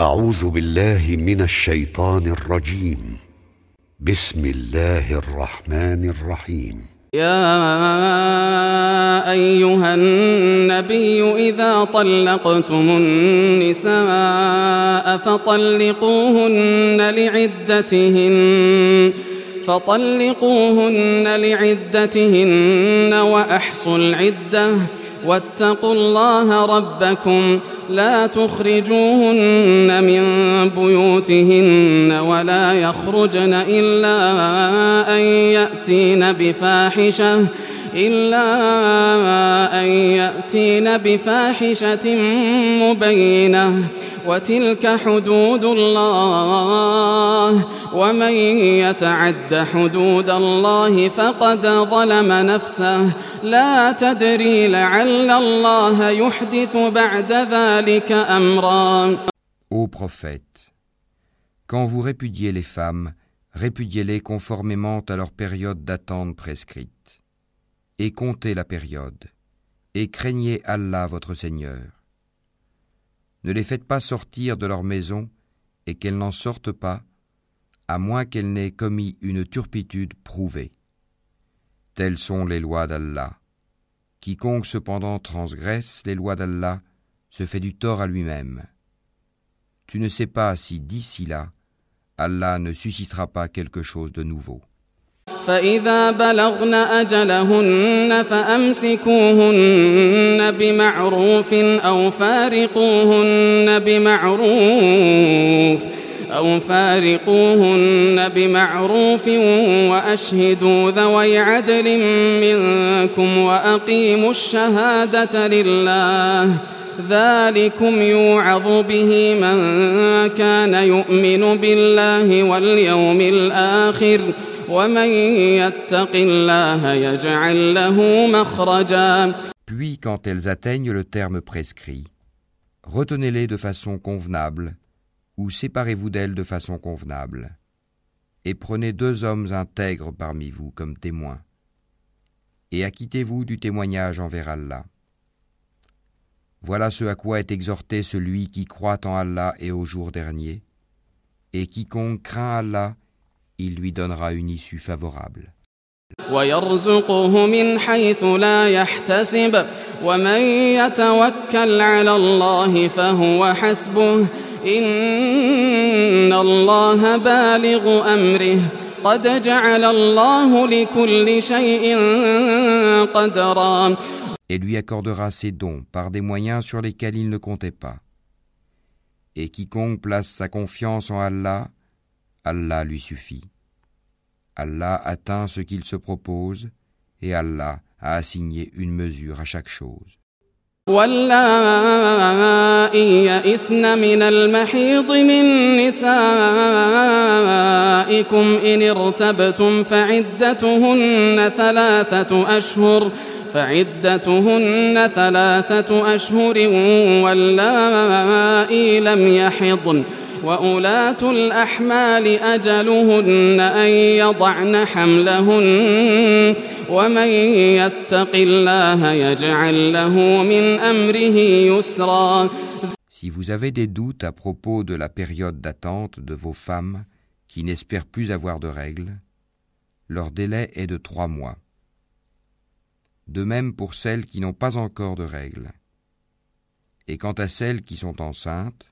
أعوذ بالله من الشيطان الرجيم. بسم الله الرحمن الرحيم. يا أيها النبي إذا طلقتم النساء فطلقوهن لعدتهن فطلقوهن لعدتهن وأحصوا العدة واتقوا الله ربكم لا تخرجوهن من بيوتهن ولا يخرجن إلا أن يأتين بفاحشة إلا أن يأتين بفاحشة مبينة وتلك حدود الله ومن يتعد حدود الله فقد ظلم نفسه لا تدري لعل الله يحدث بعد ذلك أمرا Ô prophète, quand vous répudiez les femmes, répudiez-les conformément à leur période d'attente prescrite et comptez la période, et craignez Allah votre Seigneur. Ne les faites pas sortir de leur maison, et qu'elles n'en sortent pas, à moins qu'elles n'aient commis une turpitude prouvée. Telles sont les lois d'Allah. Quiconque cependant transgresse les lois d'Allah se fait du tort à lui-même. Tu ne sais pas si d'ici là, Allah ne suscitera pas quelque chose de nouveau. فإذا بلغن أجلهن فأمسكوهن بمعروف أو فارقوهن بمعروف أو فارقوهن بمعروف وأشهدوا ذوي عدل منكم وأقيموا الشهادة لله ذلكم يوعظ به من كان يؤمن بالله واليوم الآخر Puis quand elles atteignent le terme prescrit, retenez-les de façon convenable ou séparez-vous d'elles de façon convenable et prenez deux hommes intègres parmi vous comme témoins et acquittez-vous du témoignage envers Allah. Voilà ce à quoi est exhorté celui qui croit en Allah et au jour dernier, et quiconque craint Allah il lui donnera une issue favorable. Et lui accordera ses dons par des moyens sur lesquels il ne comptait pas. Et quiconque place sa confiance en Allah, Allah lui suffit. Allah atteint ce qu'il se propose et Allah a assigné une mesure à chaque chose. واللائي يئسن من المحيض من نسائكم إن ارتبتم فعدتهن ثلاثة أشهر فعدتهن ثلاثة أشهر واللائي لم يحضن وأولاة الأحمال أجلهن أن يضعن حملهن ومن يتق الله يجعل له من أمره يسرا Si vous avez des doutes à propos de la période d'attente de vos femmes qui n'espèrent plus avoir de règles, leur délai est de trois mois. De même pour celles qui n'ont pas encore de règles. Et quant à celles qui sont enceintes,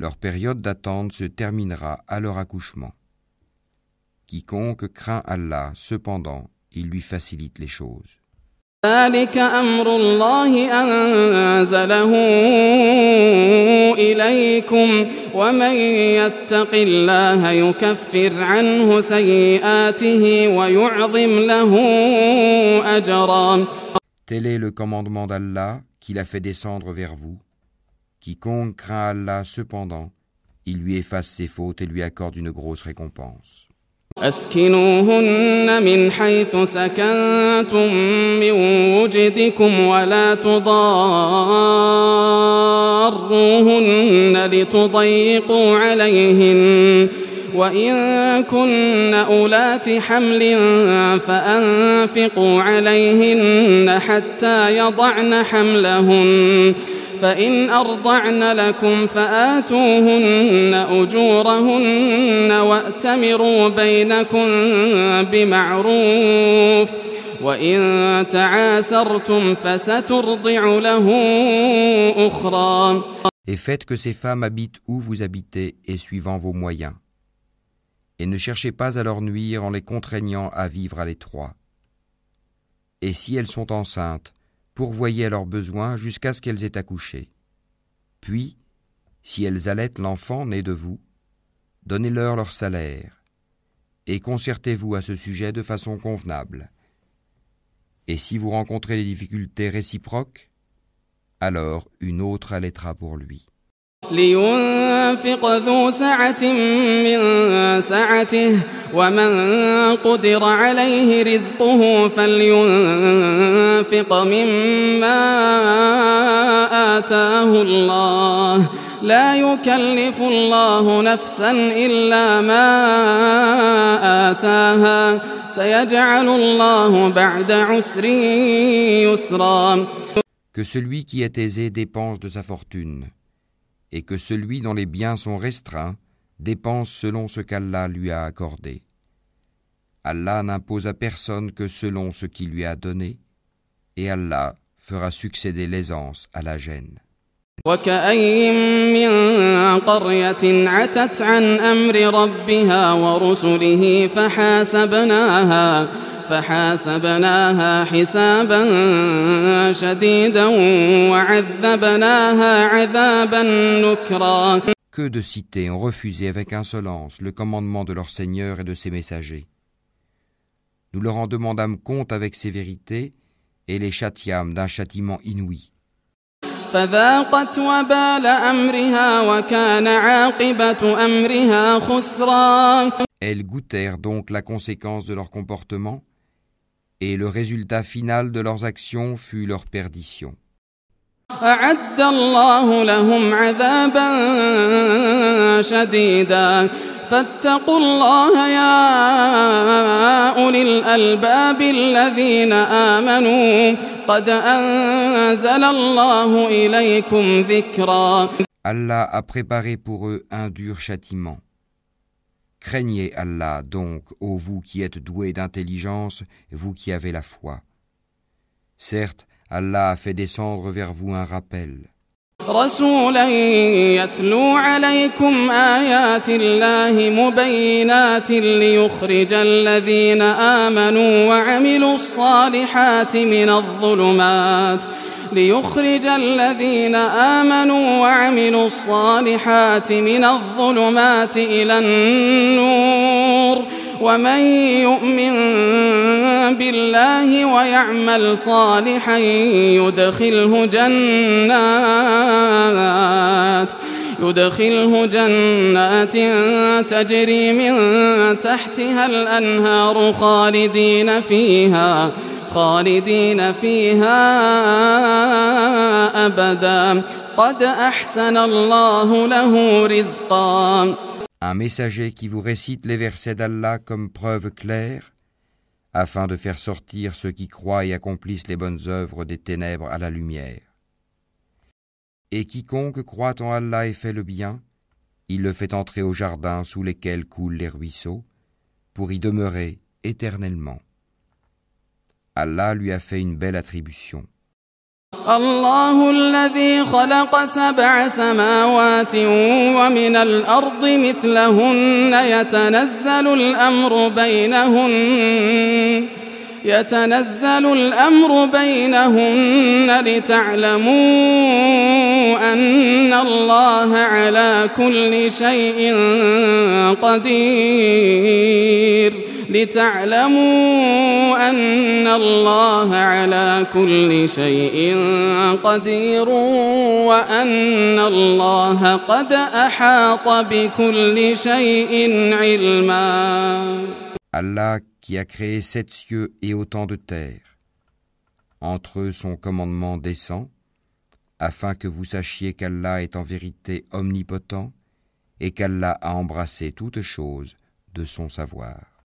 leur période d'attente se terminera à leur accouchement. Quiconque craint Allah, cependant, il lui facilite les choses. Tel est le commandement d'Allah qu'il a fait descendre vers vous Quiconque craint Allah cependant, il lui efface ses fautes et lui accorde une grosse récompense. أسكنوهن من حيث سكنتم من وجدكم ولا تضاروهن لتضيقوا عليهن وإن كن أولات حمل فأنفقوا عليهن حتى يضعن حملهن فإن أرضعن لكم فآتوهن أجورهن وأتمروا بينكم بمعروف وإن تعاسرتم فسترضع له أخرى Et faites que ces femmes habitent où vous habitez et suivant vos moyens. Et ne cherchez pas à leur nuire en les contraignant à vivre à l'étroit. Et si elles sont enceintes, pourvoyez à leurs besoins jusqu'à ce qu'elles aient accouché. Puis, si elles allaitent l'enfant né de vous, donnez-leur leur salaire, et concertez-vous à ce sujet de façon convenable. Et si vous rencontrez des difficultés réciproques, alors une autre allaitera pour lui. لينفق ذو سعة من سعته ومن قدر عليه رزقه فلينفق مما آتاه الله. لا يكلف الله نفسا إلا ما آتاها. سيجعل الله بعد عسر يسرا. Que celui qui est aisé dépense de sa fortune, et que celui dont les biens sont restreints dépense selon ce qu'Allah lui a accordé. Allah n'impose à personne que selon ce qu'il lui a donné, et Allah fera succéder l'aisance à la gêne. وكأين من قرية عتت عن أمر ربها ورسله فحاسبناها فحاسبناها حسابا شديدا وعذبناها عذابا نكرا Que de cités ont refusé avec insolence le commandement de leur Seigneur et de ses messagers. Nous leur en demandâmes compte avec sévérité et les châtiâmes d'un châtiment inouï. فذاقت وبال أمرها وكان عاقبة أمرها خسرا Elles goûtèrent donc la conséquence de leur comportement, et le résultat final de leurs actions fut leur perdition. أعد الله لهم عذابا شديدا فاتقوا الله يا أولي الألباب الذين آمنوا قد أنزل الله إليكم ذكرا Allah a préparé pour eux un dur châtiment. Craignez Allah donc, ô vous qui êtes doués d'intelligence, vous qui avez la foi. Certes, Allah a fait descendre vers vous un rappel. رسولا يتلو عليكم آيات الله مبينات ليخرج الذين آمنوا وعملوا الصالحات من الظلمات ليخرج الذين آمنوا وعملوا الصالحات من الظلمات إلى النور ومن يؤمن بالله ويعمل صالحا يدخله جنات يدخله جنات تجري من تحتها الأنهار خالدين فيها خالدين فيها أبدا. قد أحسن الله له رزقا. Un messager qui vous récite les versets d'Allah comme preuve claire, afin de faire sortir ceux qui croient et accomplissent les bonnes œuvres des ténèbres à la lumière. Et quiconque croit en Allah et fait le bien, il le fait entrer au jardin sous lesquels coulent les ruisseaux, pour y demeurer éternellement. Allah lui a fait une belle attribution. الله الذي خلق سبع سماوات ومن الأرض مثلهن يتنزل الأمر بينهن يتنزل الأمر بينهن لتعلموا أن الله على كل شيء قدير لتعلموا أن الله على كل شيء قدير وأن الله قد أحاط بكل شيء علما Allah qui a créé sept cieux et autant de terre. Entre eux son commandement descend, afin que vous sachiez qu'Allah est en vérité omnipotent et qu'Allah a embrassé toutes choses de son savoir.